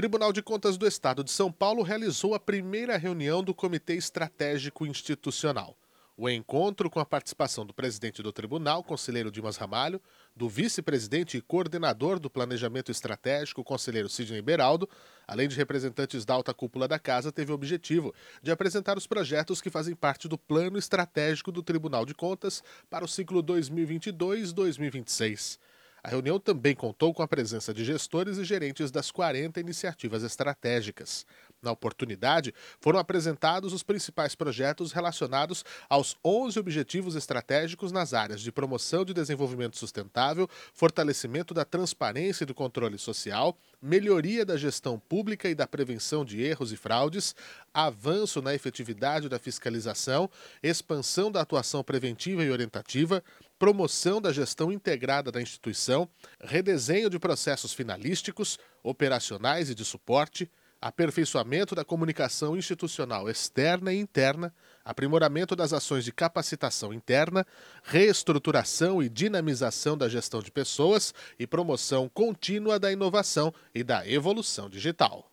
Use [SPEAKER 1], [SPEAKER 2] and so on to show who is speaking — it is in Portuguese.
[SPEAKER 1] Tribunal de Contas do Estado de São Paulo realizou a primeira reunião do Comitê Estratégico Institucional. O encontro, com a participação do presidente do tribunal, conselheiro Dimas Ramalho, do vice-presidente e coordenador do Planejamento Estratégico, conselheiro Sidney Beraldo, além de representantes da alta cúpula da casa, teve o objetivo de apresentar os projetos que fazem parte do plano estratégico do Tribunal de Contas para o ciclo 2022-2026. A reunião também contou com a presença de gestores e gerentes das 40 iniciativas estratégicas. Na oportunidade, foram apresentados os principais projetos relacionados aos 11 objetivos estratégicos nas áreas de promoção de desenvolvimento sustentável, fortalecimento da transparência e do controle social, melhoria da gestão pública e da prevenção de erros e fraudes, avanço na efetividade da fiscalização, expansão da atuação preventiva e orientativa, promoção da gestão integrada da instituição, redesenho de processos finalísticos, operacionais e de suporte, aperfeiçoamento da comunicação institucional externa e interna, aprimoramento das ações de capacitação interna, reestruturação e dinamização da gestão de pessoas e promoção contínua da inovação e da evolução digital.